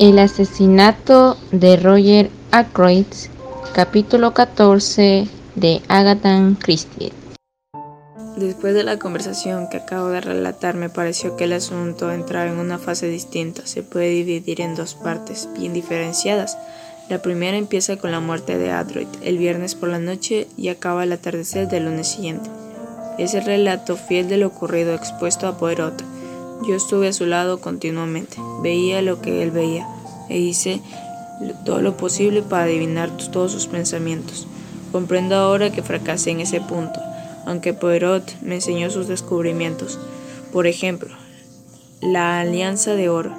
El asesinato de Roger Ackroyd, capítulo 14 de Agatha Christie. Después de la conversación que acabo de relatar, me pareció que el asunto entraba en una fase distinta. Se puede dividir en dos partes bien diferenciadas. La primera empieza con la muerte de Adroit el viernes por la noche y acaba al atardecer del lunes siguiente. Es el relato fiel de lo ocurrido expuesto a Poirot. Yo estuve a su lado continuamente, veía lo que él veía e hice todo lo posible para adivinar todos sus pensamientos. Comprendo ahora que fracasé en ese punto, aunque Poirot me enseñó sus descubrimientos. Por ejemplo, la alianza de oro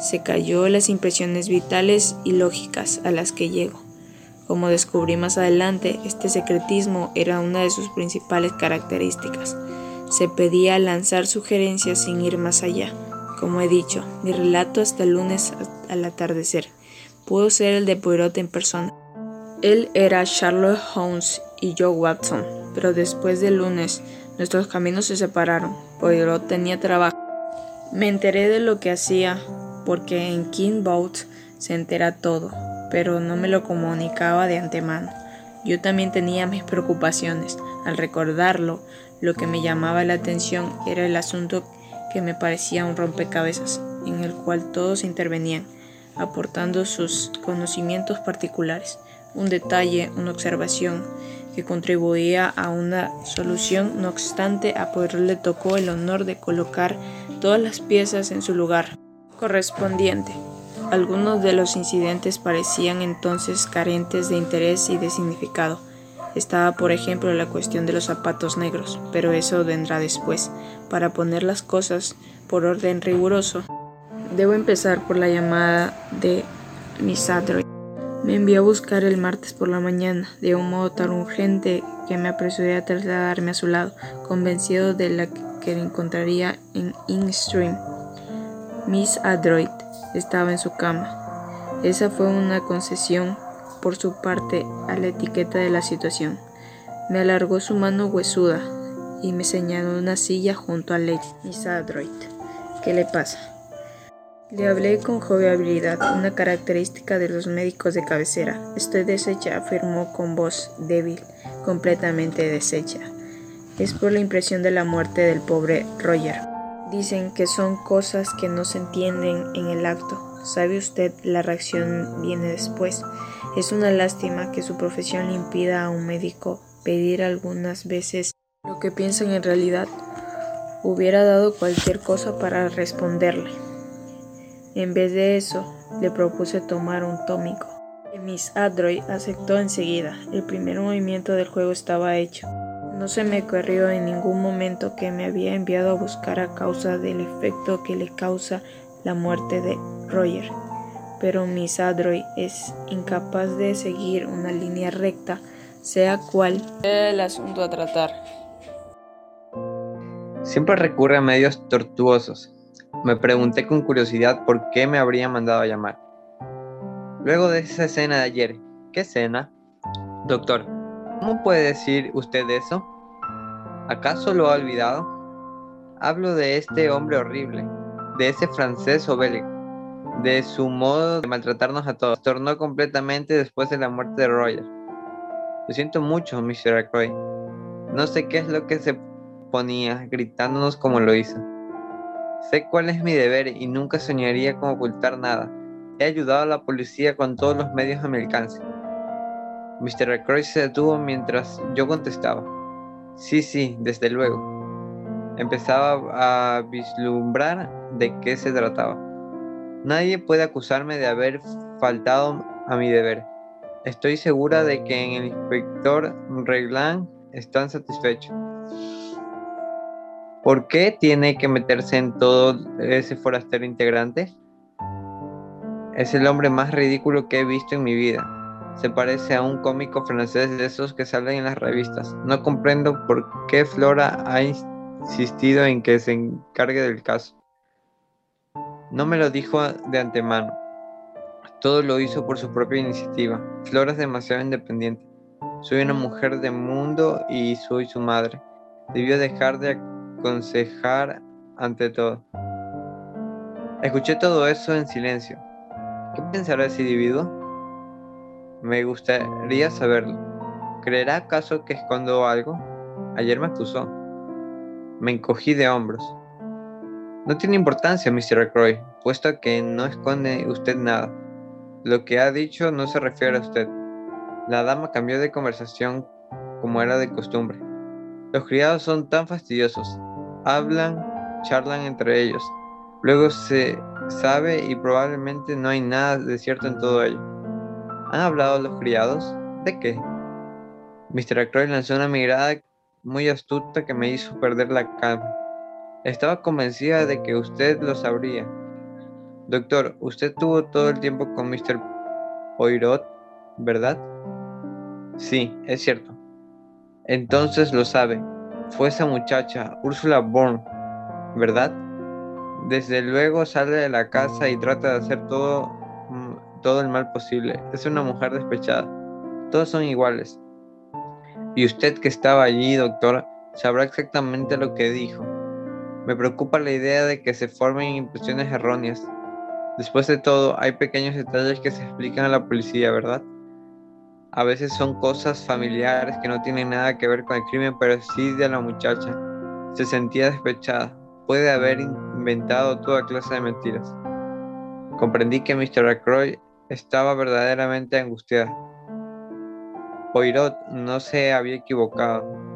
se cayó las impresiones vitales y lógicas a las que llego. Como descubrí más adelante, este secretismo era una de sus principales características. Se pedía lanzar sugerencias sin ir más allá. Como he dicho, mi relato hasta el lunes al atardecer pudo ser el de Poirot en persona. Él era Charlotte Holmes y yo Watson, pero después del lunes nuestros caminos se separaron. Poirot tenía trabajo. Me enteré de lo que hacía porque en King Boat se entera todo, pero no me lo comunicaba de antemano. Yo también tenía mis preocupaciones. Al recordarlo, lo que me llamaba la atención era el asunto que me parecía un rompecabezas, en el cual todos intervenían, aportando sus conocimientos particulares, un detalle, una observación que contribuía a una solución, no obstante a Poirot le tocó el honor de colocar todas las piezas en su lugar correspondiente. Algunos de los incidentes parecían entonces carentes de interés y de significado. Estaba, por ejemplo, la cuestión de los zapatos negros, pero eso vendrá después. Para poner las cosas por orden riguroso, debo empezar por la llamada de Miss Adroy. Me envió a buscar el martes por la mañana, de un modo tan urgente que me apresuré a trasladarme a su lado, convencido de la que la encontraría en In Stream. Miss Adroit estaba en su cama. Esa fue una concesión por su parte a la etiqueta de la situación. Me alargó su mano huesuda y me señaló una silla junto a Lady Adroit. ¿Qué le pasa? Le hablé con jovialidad, una característica de los médicos de cabecera. Estoy deshecha, afirmó con voz débil, completamente deshecha. Es por la impresión de la muerte del pobre Roger. Dicen que son cosas que no se entienden en el acto. ¿Sabe usted? La reacción viene después. Es una lástima que su profesión le impida a un médico pedir algunas veces lo que piensan en realidad. Hubiera dado cualquier cosa para responderle. En vez de eso, le propuse tomar un tómico. Miss Adroy aceptó enseguida. El primer movimiento del juego estaba hecho. No se me ocurrió en ningún momento que me había enviado a buscar a causa del efecto que le causa la muerte de Roger. Pero Miss Adroy es incapaz de seguir una línea recta, sea cual sea el asunto a tratar. Siempre recurre a medios tortuosos. Me pregunté con curiosidad por qué me habría mandado a llamar. Luego de esa escena de ayer, ¿qué escena? Doctor, ¿Cómo puede decir usted eso? ¿Acaso lo ha olvidado? Hablo de este hombre horrible, de ese francés obélico, de su modo de maltratarnos a todos. Tornó completamente después de la muerte de Roger. Lo siento mucho, Mr. Ackroyd. No sé qué es lo que se ponía gritándonos como lo hizo. Sé cuál es mi deber y nunca soñaría con ocultar nada. He ayudado a la policía con todos los medios a mi alcance. Mr. Ackroyd se detuvo mientras yo contestaba. Sí, sí, desde luego. Empezaba a vislumbrar de qué se trataba. Nadie puede acusarme de haber faltado a mi deber. Estoy segura de que en el inspector Reglan están satisfechos. ¿Por qué tiene que meterse en todo ese forastero integrante? Es el hombre más ridículo que he visto en mi vida se parece a un cómico francés de esos que salen en las revistas. No comprendo por qué Flora ha insistido en que se encargue del caso. No me lo dijo de antemano. Todo lo hizo por su propia iniciativa. Flora es demasiado independiente. Soy una mujer de mundo y soy su madre. Debió dejar de aconsejar ante todo. Escuché todo eso en silencio. ¿Qué pensará ese individuo? Me gustaría saberlo. ¿Creerá acaso que escondo algo? Ayer me acusó. Me encogí de hombros. No tiene importancia, Mr. Ackroyd, puesto que no esconde usted nada. Lo que ha dicho no se refiere a usted. La dama cambió de conversación como era de costumbre. Los criados son tan fastidiosos. Hablan, charlan entre ellos. Luego se sabe y probablemente no hay nada de cierto en todo ello. ¿Han hablado los criados? ¿De qué? Mr. Ackroyd lanzó una mirada muy astuta que me hizo perder la calma. Estaba convencida de que usted lo sabría. Doctor, usted tuvo todo el tiempo con Mr. Poirot, ¿verdad? Sí, es cierto. Entonces lo sabe. Fue esa muchacha, Ursula Bourne, ¿verdad? Desde luego sale de la casa y trata de hacer todo, mm, todo el mal posible. Es una mujer despechada. Todos son iguales. Y usted que estaba allí, doctor, sabrá exactamente lo que dijo. Me preocupa la idea de que se formen impresiones erróneas. Después de todo, hay pequeños detalles que se explican a la policía, ¿verdad? A veces son cosas familiares que no tienen nada que ver con el crimen, pero sí de la muchacha. Se sentía despechada. Puede haber inventado toda clase de mentiras. Comprendí que Mr. Ackroyd estaba verdaderamente angustiada. Poirot no se había equivocado.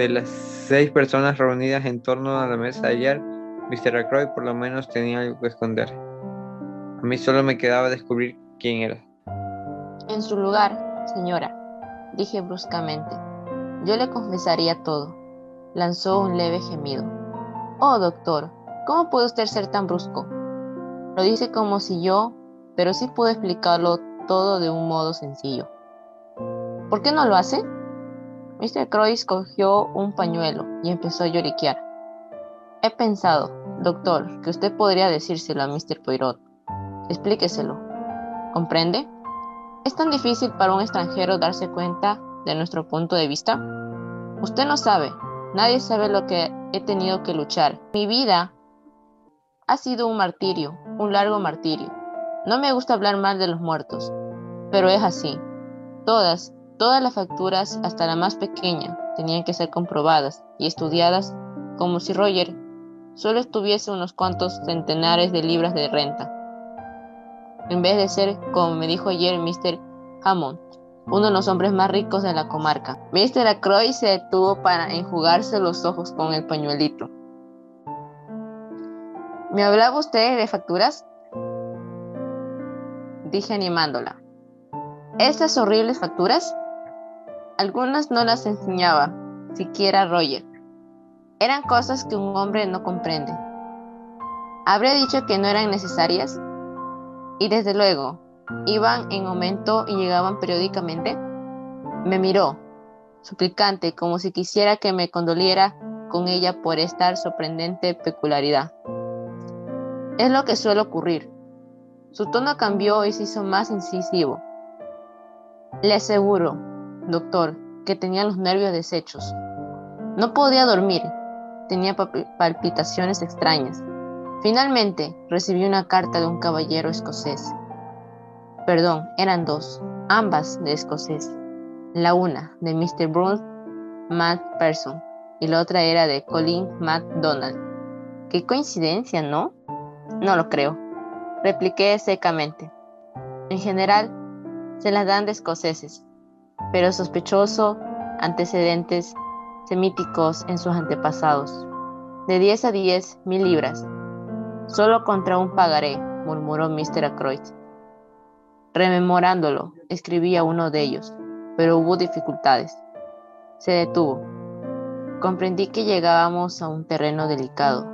De las seis personas reunidas en torno a la mesa ayer, Mr. Ackroyd por lo menos tenía algo que esconder. A mí solo me quedaba descubrir quién era. En su lugar, Señora, dije bruscamente, yo le confesaría todo. Lanzó un leve gemido. Oh, doctor, ¿cómo puede usted ser tan brusco? Lo dice como si yo, pero sí puedo explicarlo todo de un modo sencillo. ¿Por qué no lo hace? Mr. Croix cogió un pañuelo y empezó a lloriquear. He pensado, doctor, que usted podría decírselo a Mr. Poirot. Explíqueselo. ¿Comprende? ¿Es tan difícil para un extranjero darse cuenta de nuestro punto de vista? Usted no sabe, nadie sabe lo que he tenido que luchar. Mi vida ha sido un martirio, un largo martirio. No me gusta hablar mal de los muertos, pero es así. Todas, todas las facturas, hasta la más pequeña, tenían que ser comprobadas y estudiadas como si Roger solo estuviese unos cuantos centenares de libras de renta en vez de ser, como me dijo ayer Mr. Hammond, uno de los hombres más ricos de la comarca. Mr. Acroy se detuvo para enjugarse los ojos con el pañuelito. ¿Me hablaba usted de facturas? Dije animándola. ¿Esas horribles facturas? Algunas no las enseñaba, siquiera Roger. Eran cosas que un hombre no comprende. ¿Habría dicho que no eran necesarias? Y desde luego, iban en aumento y llegaban periódicamente. Me miró, suplicante, como si quisiera que me condoliera con ella por esta sorprendente peculiaridad. Es lo que suele ocurrir. Su tono cambió y se hizo más incisivo. Le aseguro, doctor, que tenía los nervios deshechos. No podía dormir, tenía palpitaciones extrañas. Finalmente recibí una carta de un caballero escocés. Perdón, eran dos, ambas de escocés. La una de Mr. Bruce Person y la otra era de Colin MacDonald. Qué coincidencia, ¿no? No lo creo, repliqué secamente. En general, se las dan de escoceses, pero sospechoso antecedentes semíticos en sus antepasados. De 10 a 10 mil libras, Solo contra un pagaré, murmuró Mr. Ackroyd. Rememorándolo, escribí a uno de ellos, pero hubo dificultades. Se detuvo. Comprendí que llegábamos a un terreno delicado.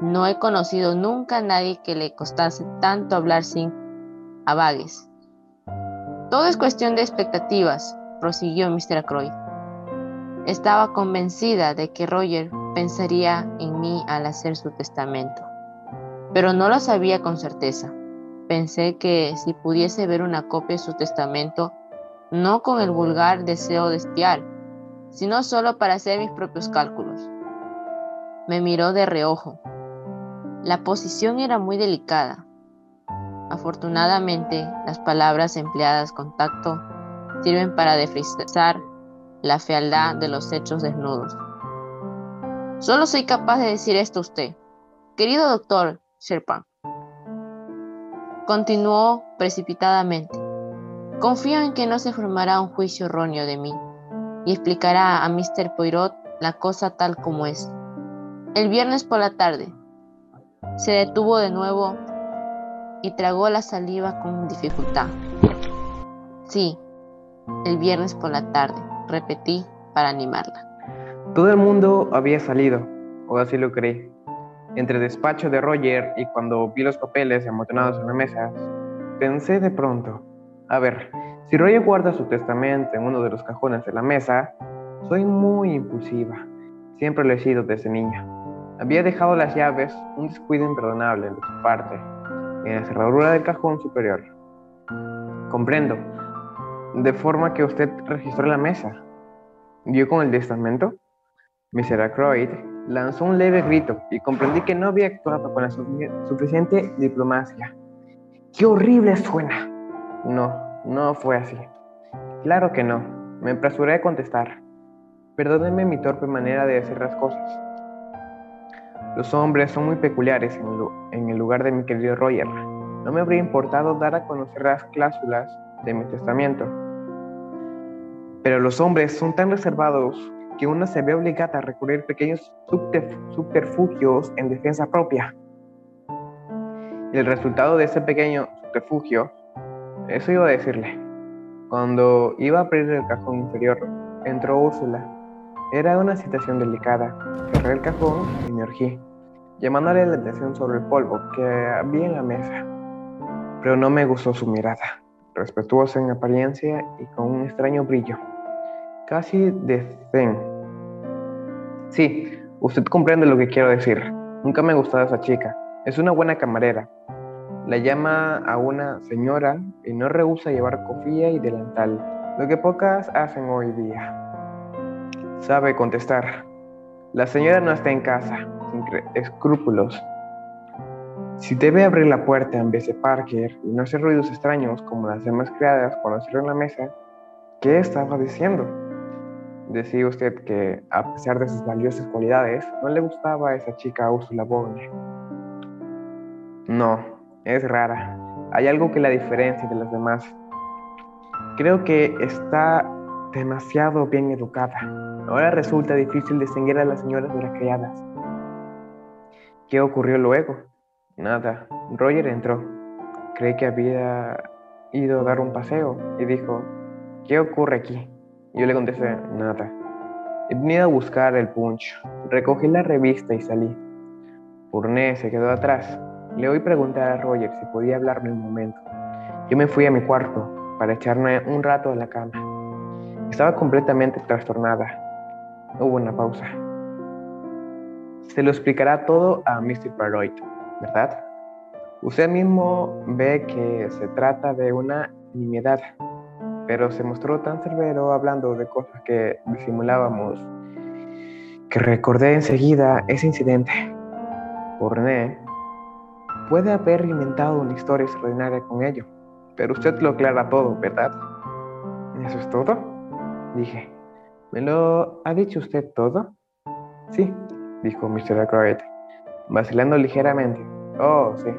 No he conocido nunca a nadie que le costase tanto hablar sin avagues. Todo es cuestión de expectativas, prosiguió Mr. Ackroyd. Estaba convencida de que Roger pensaría en mí al hacer su testamento pero no lo sabía con certeza. Pensé que si pudiese ver una copia de su testamento, no con el vulgar deseo de espiar, sino solo para hacer mis propios cálculos. Me miró de reojo. La posición era muy delicada. Afortunadamente, las palabras empleadas con tacto sirven para defrisar la fealdad de los hechos desnudos. Solo soy capaz de decir esto a usted. Querido doctor Sherpa, continuó precipitadamente. Confío en que no se formará un juicio erróneo de mí y explicará a Mr. Poirot la cosa tal como es. El viernes por la tarde se detuvo de nuevo y tragó la saliva con dificultad. Sí, el viernes por la tarde, repetí para animarla. Todo el mundo había salido, o así lo creí. Entre el despacho de Roger y cuando vi los papeles amontonados en la mesa, pensé de pronto, a ver, si Roger guarda su testamento en uno de los cajones de la mesa, soy muy impulsiva. Siempre lo he sido desde niña. Había dejado las llaves, un descuido imperdonable de su parte, en la cerradura del cajón superior. Comprendo. De forma que usted registró la mesa. ¿Dio con el testamento? Mr. Ackroyd lanzó un leve grito y comprendí que no había actuado con la suficiente diplomacia. ¡Qué horrible suena! No, no fue así. Claro que no. Me apresuré a contestar. Perdónenme mi torpe manera de hacer las cosas. Los hombres son muy peculiares en el lugar de mi querido Roger. No me habría importado dar a conocer las cláusulas de mi testamento. Pero los hombres son tan reservados que uno se ve obligada a recurrir a pequeños subterfugios en defensa propia. El resultado de ese pequeño subterfugio, eso iba a decirle. Cuando iba a abrir el cajón inferior, entró Úrsula. Era una situación delicada. Cerré el cajón y me urgí, llamándole la atención sobre el polvo que había en la mesa. Pero no me gustó su mirada, respetuosa en apariencia y con un extraño brillo casi de zen. Sí, usted comprende lo que quiero decir. Nunca me ha gustado esa chica. Es una buena camarera. La llama a una señora y no rehúsa llevar cofía y delantal, lo que pocas hacen hoy día. Sabe contestar. La señora no está en casa, sin escrúpulos. Si debe abrir la puerta en vez de Parker y no hacer ruidos extraños como las demás criadas cuando cierran la mesa, ¿qué estaba diciendo? Decía usted que, a pesar de sus valiosas cualidades, no le gustaba a esa chica Úrsula Bogne. No, es rara. Hay algo que la diferencia de las demás. Creo que está demasiado bien educada. Ahora resulta difícil distinguir a las señoras de las criadas. ¿Qué ocurrió luego? Nada. Roger entró. Creí que había ido a dar un paseo y dijo, ¿qué ocurre aquí? Yo le contesté, nada. He venido a buscar el punch. Recogí la revista y salí. Purné se quedó atrás. Le oí preguntar a Roger si podía hablarme un momento. Yo me fui a mi cuarto para echarme un rato en la cama. Estaba completamente trastornada. Hubo una pausa. Se lo explicará todo a Mr. Paroyd, ¿verdad? Usted mismo ve que se trata de una nimiedad pero se mostró tan severo hablando de cosas que disimulábamos que recordé enseguida ese incidente. Por René, puede haber inventado una historia extraordinaria con ello, pero usted lo aclara todo, ¿verdad? ¿Eso es todo? Dije. ¿Me lo ha dicho usted todo? Sí, dijo Mr. Ackroyd, vacilando ligeramente. Oh, sí.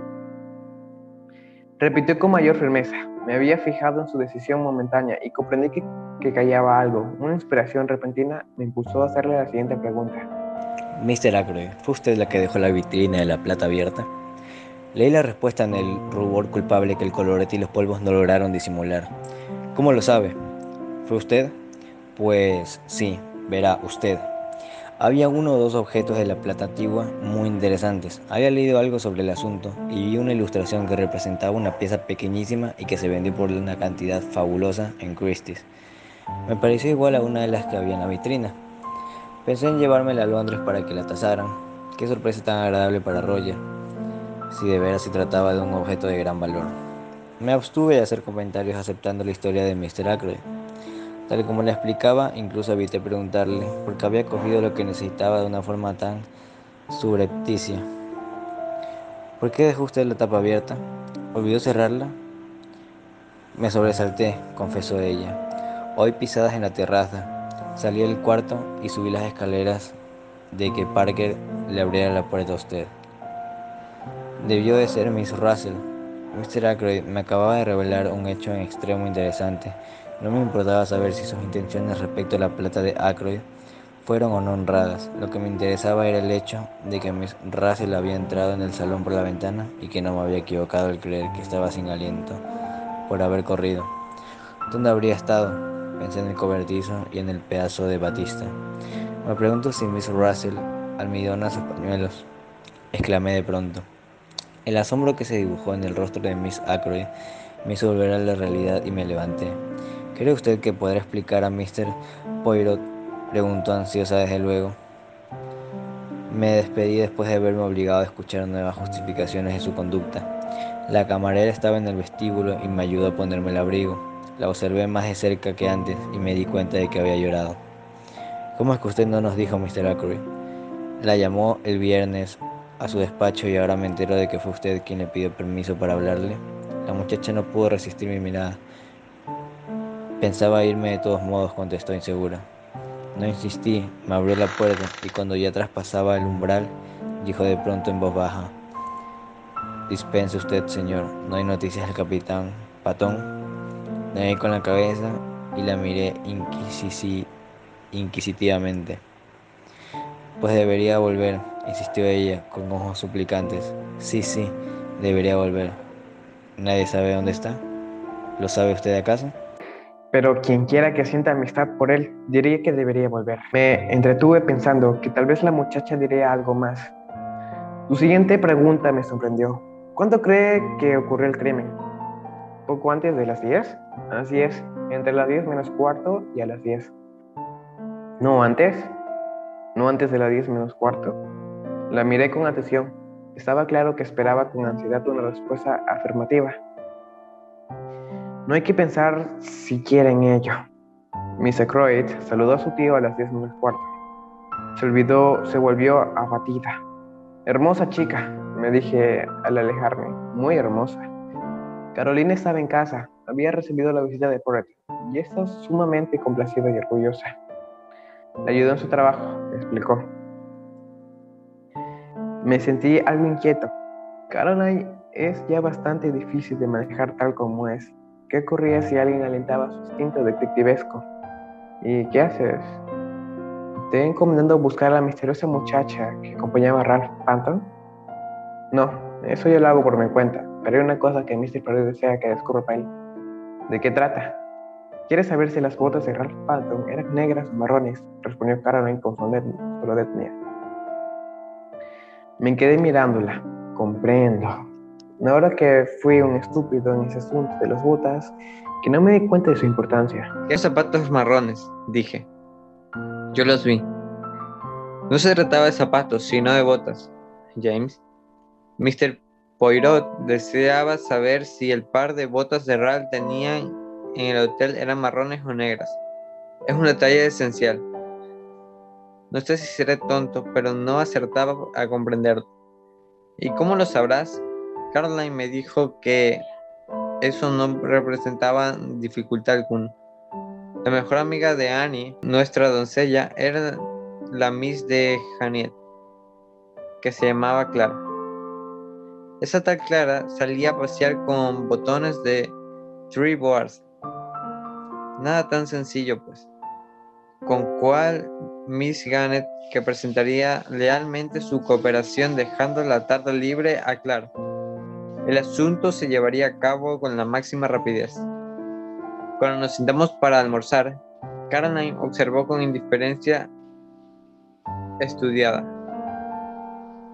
Repitió con mayor firmeza. Me había fijado en su decisión momentánea y comprendí que, que callaba algo. Una inspiración repentina me impulsó a hacerle la siguiente pregunta. Mr. Ackroyd, ¿fue usted la que dejó la vitrina de la plata abierta? Leí la respuesta en el rubor culpable que el colorete y los polvos no lograron disimular. ¿Cómo lo sabe? ¿Fue usted? Pues sí, verá usted. Había uno o dos objetos de la plata antigua muy interesantes. Había leído algo sobre el asunto y vi una ilustración que representaba una pieza pequeñísima y que se vendió por una cantidad fabulosa en Christie's. Me pareció igual a una de las que había en la vitrina. Pensé en llevármela a Londres para que la tasaran. Qué sorpresa tan agradable para Roger, si de veras se trataba de un objeto de gran valor. Me abstuve de hacer comentarios aceptando la historia de Mr. Ackroyd. Tal como le explicaba, incluso evité preguntarle, porque había cogido lo que necesitaba de una forma tan subrepticia. ¿Por qué dejó usted la tapa abierta? ¿Olvidó cerrarla? Me sobresalté, confesó ella. Oí pisadas en la terraza. Salí del cuarto y subí las escaleras de que Parker le abriera la puerta a usted. Debió de ser Miss Russell. Mr. Ackroyd me acababa de revelar un hecho en extremo interesante. No me importaba saber si sus intenciones respecto a la plata de Ackroyd fueron o no honradas. Lo que me interesaba era el hecho de que Miss Russell había entrado en el salón por la ventana y que no me había equivocado al creer que estaba sin aliento por haber corrido. ¿Dónde habría estado? Pensé en el cobertizo y en el pedazo de batista. Me pregunto si Miss Russell almidona sus pañuelos. Exclamé de pronto. El asombro que se dibujó en el rostro de Miss Ackroyd me hizo volver a la realidad y me levanté. ¿Cree usted que podrá explicar a Mr. Poirot Preguntó ansiosa desde luego. Me despedí después de verme obligado a escuchar nuevas justificaciones de su conducta. La camarera estaba en el vestíbulo y me ayudó a ponerme el abrigo. La observé más de cerca que antes y me di cuenta de que había llorado. ¿Cómo es que usted no nos dijo, Mr. Ackroyd? La llamó el viernes a su despacho y ahora me entero de que fue usted quien le pidió permiso para hablarle. La muchacha no pudo resistir mi mirada. Pensaba irme de todos modos, contestó insegura. No insistí, me abrió la puerta y cuando ya traspasaba el umbral, dijo de pronto en voz baja, Dispense usted, señor, no hay noticias del capitán Patón. Negué con la cabeza y la miré inquisitivamente. Pues debería volver, insistió ella con ojos suplicantes. Sí, sí, debería volver. ¿Nadie sabe dónde está? ¿Lo sabe usted acaso? Pero quien quiera que sienta amistad por él diría que debería volver. Me entretuve pensando que tal vez la muchacha diría algo más. Su siguiente pregunta me sorprendió. ¿Cuándo cree que ocurrió el crimen? ¿Poco antes de las 10? Así es, entre las 10 menos cuarto y a las 10. ¿No antes? No antes de las 10 menos cuarto. La miré con atención. Estaba claro que esperaba con ansiedad una respuesta afirmativa. No hay que pensar siquiera en ello. Miss Croyd saludó a su tío a las 10 menos cuarto. Se olvidó, se volvió abatida. Hermosa chica, me dije al alejarme. Muy hermosa. Carolina estaba en casa. Había recibido la visita de Porret y está sumamente complacida y orgullosa. Le ayudó en su trabajo, explicó. Me sentí algo inquieto. Caroline es ya bastante difícil de manejar tal como es. ¿Qué ocurría si alguien alentaba su instinto detectivesco? ¿Y qué haces? ¿Te encomendando buscar a la misteriosa muchacha que acompañaba a Ralph Panton? No, eso yo lo hago por mi cuenta, pero hay una cosa que Mr. Perry desea que descubra para él. ¿De qué trata? ¿Quieres saber si las botas de Ralph Panton eran negras o marrones? Respondió Caroline con etnia. Me quedé mirándola. Comprendo, Ahora que fui un estúpido en ese asunto de las botas, que no me di cuenta de su importancia. ¿Qué zapatos marrones? Dije. Yo los vi. No se trataba de zapatos, sino de botas, James. Mr. Poirot deseaba saber si el par de botas de Ralph tenían en el hotel eran marrones o negras. Es un detalle esencial. No sé si seré tonto, pero no acertaba a comprenderlo. ¿Y cómo lo sabrás? Caroline me dijo que eso no representaba dificultad alguna. La mejor amiga de Annie, nuestra doncella, era la Miss de Janet, que se llamaba Clara. Esa tal Clara salía a pasear con botones de Three Boards. Nada tan sencillo, pues. Con cual Miss Janet que presentaría lealmente su cooperación dejando la tarde libre a Clara. El asunto se llevaría a cabo con la máxima rapidez. Cuando nos sentamos para almorzar, Caroline observó con indiferencia estudiada.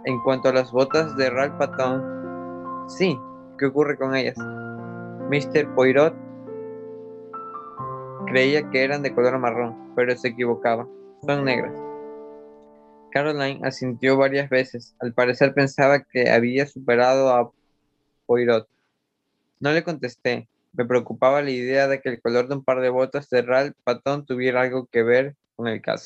En cuanto a las botas de Ralph Patton, sí, ¿qué ocurre con ellas? Mr. Poirot creía que eran de color marrón, pero se equivocaba. Son negras. Caroline asintió varias veces. Al parecer pensaba que había superado a Poirot. No le contesté. Me preocupaba la idea de que el color de un par de botas de Ralph Patton tuviera algo que ver con el caso.